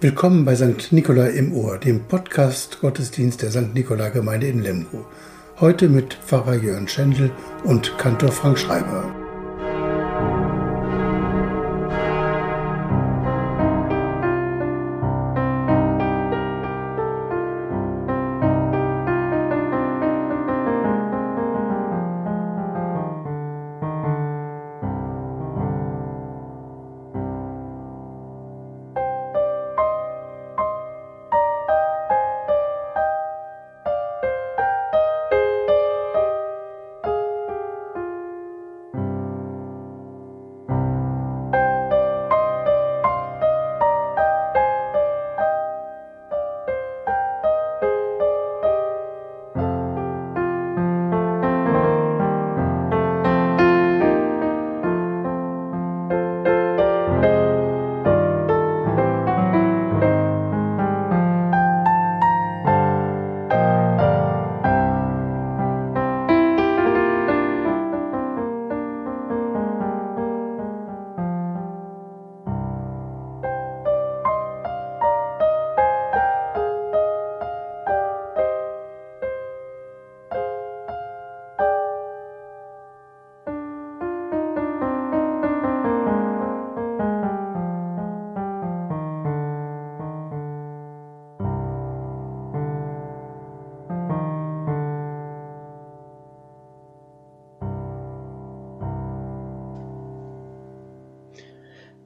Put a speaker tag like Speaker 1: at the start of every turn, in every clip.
Speaker 1: Willkommen bei St. Nikolai im Ohr, dem Podcast Gottesdienst der St. Nikolai Gemeinde in Lemgo. Heute mit Pfarrer Jörn Schendl und Kantor Frank Schreiber.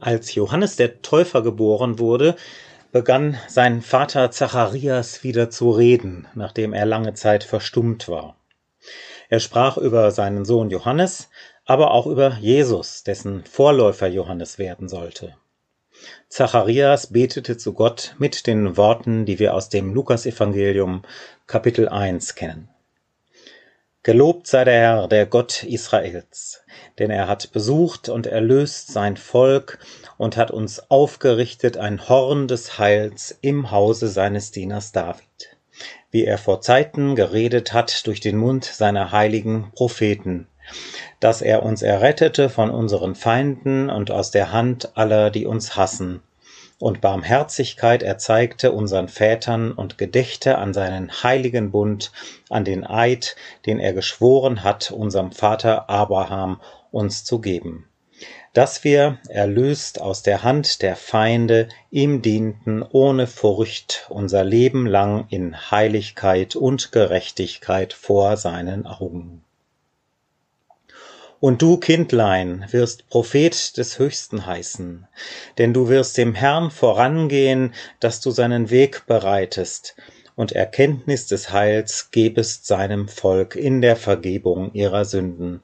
Speaker 2: Als Johannes der Täufer geboren wurde, begann sein Vater Zacharias wieder zu reden, nachdem er lange Zeit verstummt war. Er sprach über seinen Sohn Johannes, aber auch über Jesus, dessen Vorläufer Johannes werden sollte. Zacharias betete zu Gott mit den Worten, die wir aus dem Lukasevangelium Kapitel 1 kennen. Gelobt sei der Herr, der Gott Israels, denn er hat besucht und erlöst sein Volk und hat uns aufgerichtet ein Horn des Heils im Hause seines Dieners David, wie er vor Zeiten geredet hat durch den Mund seiner heiligen Propheten, dass er uns errettete von unseren Feinden und aus der Hand aller, die uns hassen, und Barmherzigkeit erzeigte unseren Vätern und gedächte an seinen heiligen Bund, an den Eid, den er geschworen hat, unserem Vater Abraham uns zu geben, dass wir, erlöst aus der Hand der Feinde, ihm dienten ohne Furcht unser Leben lang in Heiligkeit und Gerechtigkeit vor seinen Augen. Und du, Kindlein, wirst Prophet des Höchsten heißen, denn du wirst dem Herrn vorangehen, dass du seinen Weg bereitest und Erkenntnis des Heils gebest seinem Volk in der Vergebung ihrer Sünden,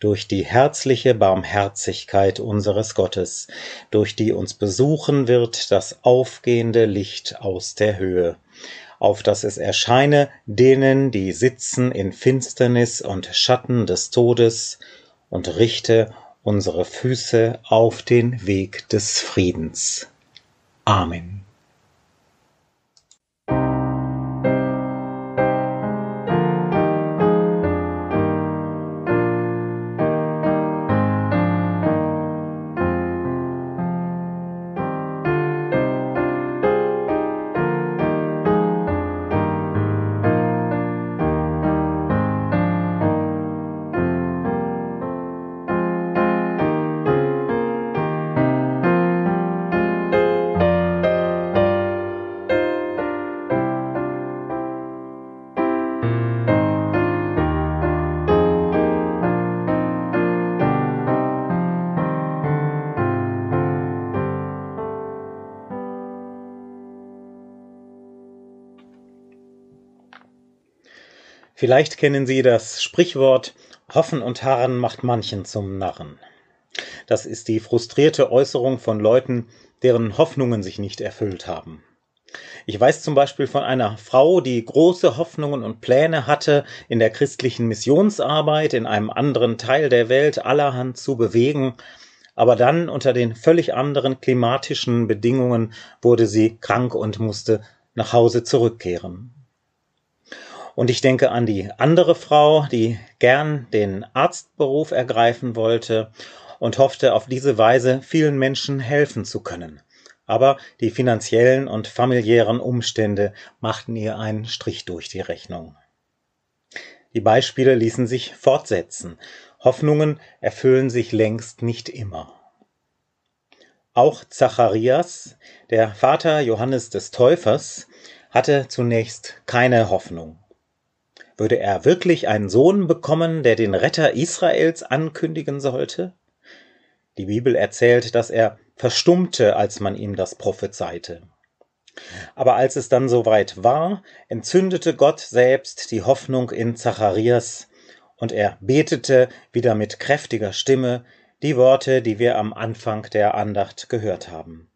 Speaker 2: durch die herzliche Barmherzigkeit unseres Gottes, durch die uns besuchen wird das aufgehende Licht aus der Höhe, auf dass es erscheine denen, die sitzen in Finsternis und Schatten des Todes, und richte unsere Füße auf den Weg des Friedens. Amen. Vielleicht kennen Sie das Sprichwort Hoffen und Harren macht manchen zum Narren. Das ist die frustrierte Äußerung von Leuten, deren Hoffnungen sich nicht erfüllt haben. Ich weiß zum Beispiel von einer Frau, die große Hoffnungen und Pläne hatte, in der christlichen Missionsarbeit in einem anderen Teil der Welt allerhand zu bewegen, aber dann unter den völlig anderen klimatischen Bedingungen wurde sie krank und musste nach Hause zurückkehren. Und ich denke an die andere Frau, die gern den Arztberuf ergreifen wollte und hoffte auf diese Weise vielen Menschen helfen zu können. aber die finanziellen und familiären Umstände machten ihr einen Strich durch die Rechnung. Die Beispiele ließen sich fortsetzen. Hoffnungen erfüllen sich längst nicht immer. Auch Zacharias, der Vater Johannes des Täufers, hatte zunächst keine Hoffnung. Würde er wirklich einen Sohn bekommen, der den Retter Israels ankündigen sollte? Die Bibel erzählt, dass er verstummte, als man ihm das prophezeite. Aber als es dann soweit war, entzündete Gott selbst die Hoffnung in Zacharias, und er betete wieder mit kräftiger Stimme die Worte, die wir am Anfang der Andacht gehört haben.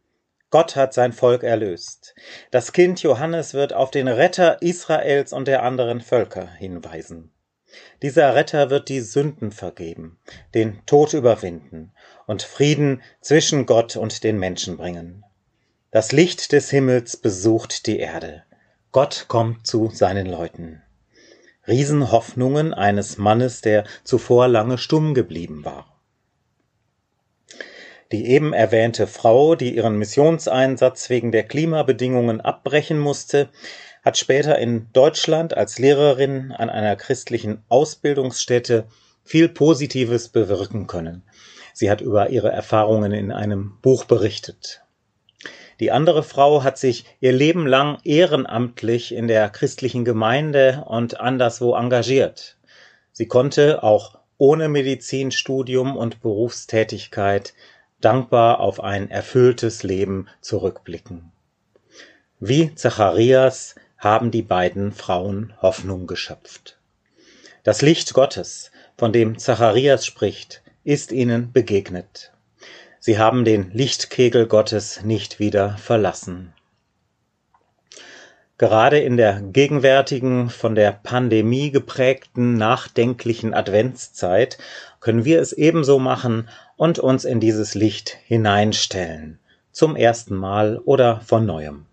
Speaker 2: Gott hat sein Volk erlöst. Das Kind Johannes wird auf den Retter Israels und der anderen Völker hinweisen. Dieser Retter wird die Sünden vergeben, den Tod überwinden und Frieden zwischen Gott und den Menschen bringen. Das Licht des Himmels besucht die Erde. Gott kommt zu seinen Leuten. Riesenhoffnungen eines Mannes, der zuvor lange stumm geblieben war. Die eben erwähnte Frau, die ihren Missionseinsatz wegen der Klimabedingungen abbrechen musste, hat später in Deutschland als Lehrerin an einer christlichen Ausbildungsstätte viel Positives bewirken können. Sie hat über ihre Erfahrungen in einem Buch berichtet. Die andere Frau hat sich ihr Leben lang ehrenamtlich in der christlichen Gemeinde und anderswo engagiert. Sie konnte auch ohne Medizinstudium und Berufstätigkeit dankbar auf ein erfülltes Leben zurückblicken. Wie Zacharias haben die beiden Frauen Hoffnung geschöpft. Das Licht Gottes, von dem Zacharias spricht, ist ihnen begegnet. Sie haben den Lichtkegel Gottes nicht wieder verlassen. Gerade in der gegenwärtigen, von der Pandemie geprägten, nachdenklichen Adventszeit können wir es ebenso machen und uns in dieses Licht hineinstellen, zum ersten Mal oder von neuem.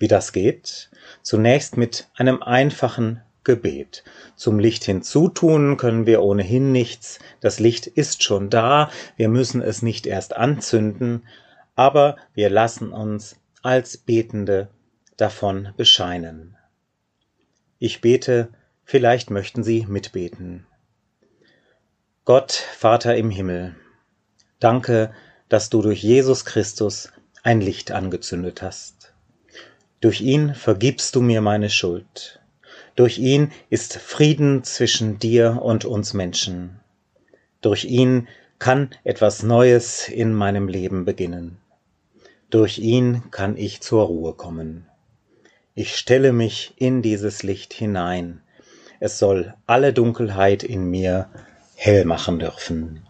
Speaker 2: Wie das geht? Zunächst mit einem einfachen Gebet. Zum Licht hinzutun können wir ohnehin nichts. Das Licht ist schon da. Wir müssen es nicht erst anzünden, aber wir lassen uns als Betende davon bescheinen. Ich bete, vielleicht möchten Sie mitbeten. Gott, Vater im Himmel, danke, dass du durch Jesus Christus ein Licht angezündet hast. Durch ihn vergibst du mir meine Schuld. Durch ihn ist Frieden zwischen dir und uns Menschen. Durch ihn kann etwas Neues in meinem Leben beginnen. Durch ihn kann ich zur Ruhe kommen. Ich stelle mich in dieses Licht hinein. Es soll alle Dunkelheit in mir hell machen dürfen.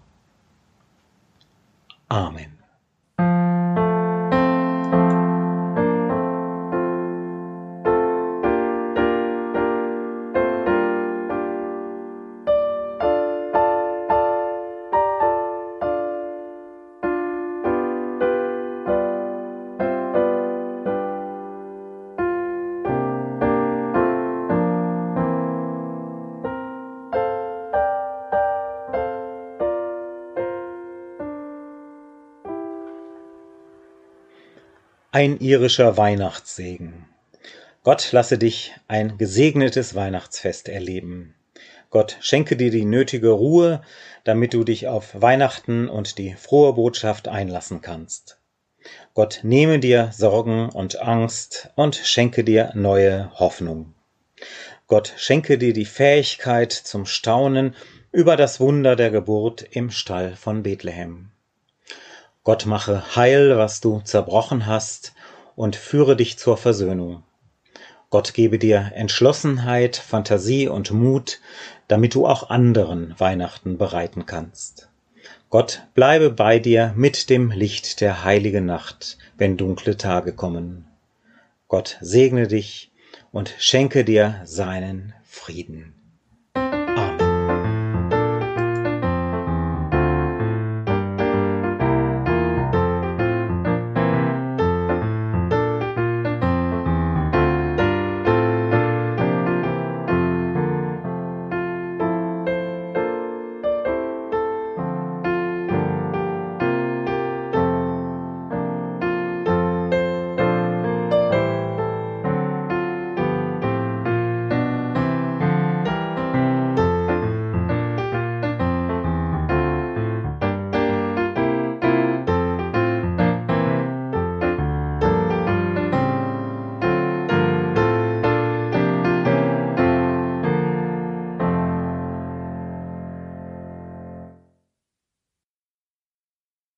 Speaker 2: Amen. Ein irischer Weihnachtssegen. Gott lasse dich ein gesegnetes Weihnachtsfest erleben. Gott schenke dir die nötige Ruhe, damit du dich auf Weihnachten und die frohe Botschaft einlassen kannst. Gott nehme dir Sorgen und Angst und schenke dir neue Hoffnung. Gott schenke dir die Fähigkeit zum Staunen über das Wunder der Geburt im Stall von Bethlehem. Gott mache heil, was du zerbrochen hast, und führe dich zur Versöhnung. Gott gebe dir Entschlossenheit, Fantasie und Mut, damit du auch anderen Weihnachten bereiten kannst. Gott bleibe bei dir mit dem Licht der heiligen Nacht, wenn dunkle Tage kommen. Gott segne dich und schenke dir seinen Frieden.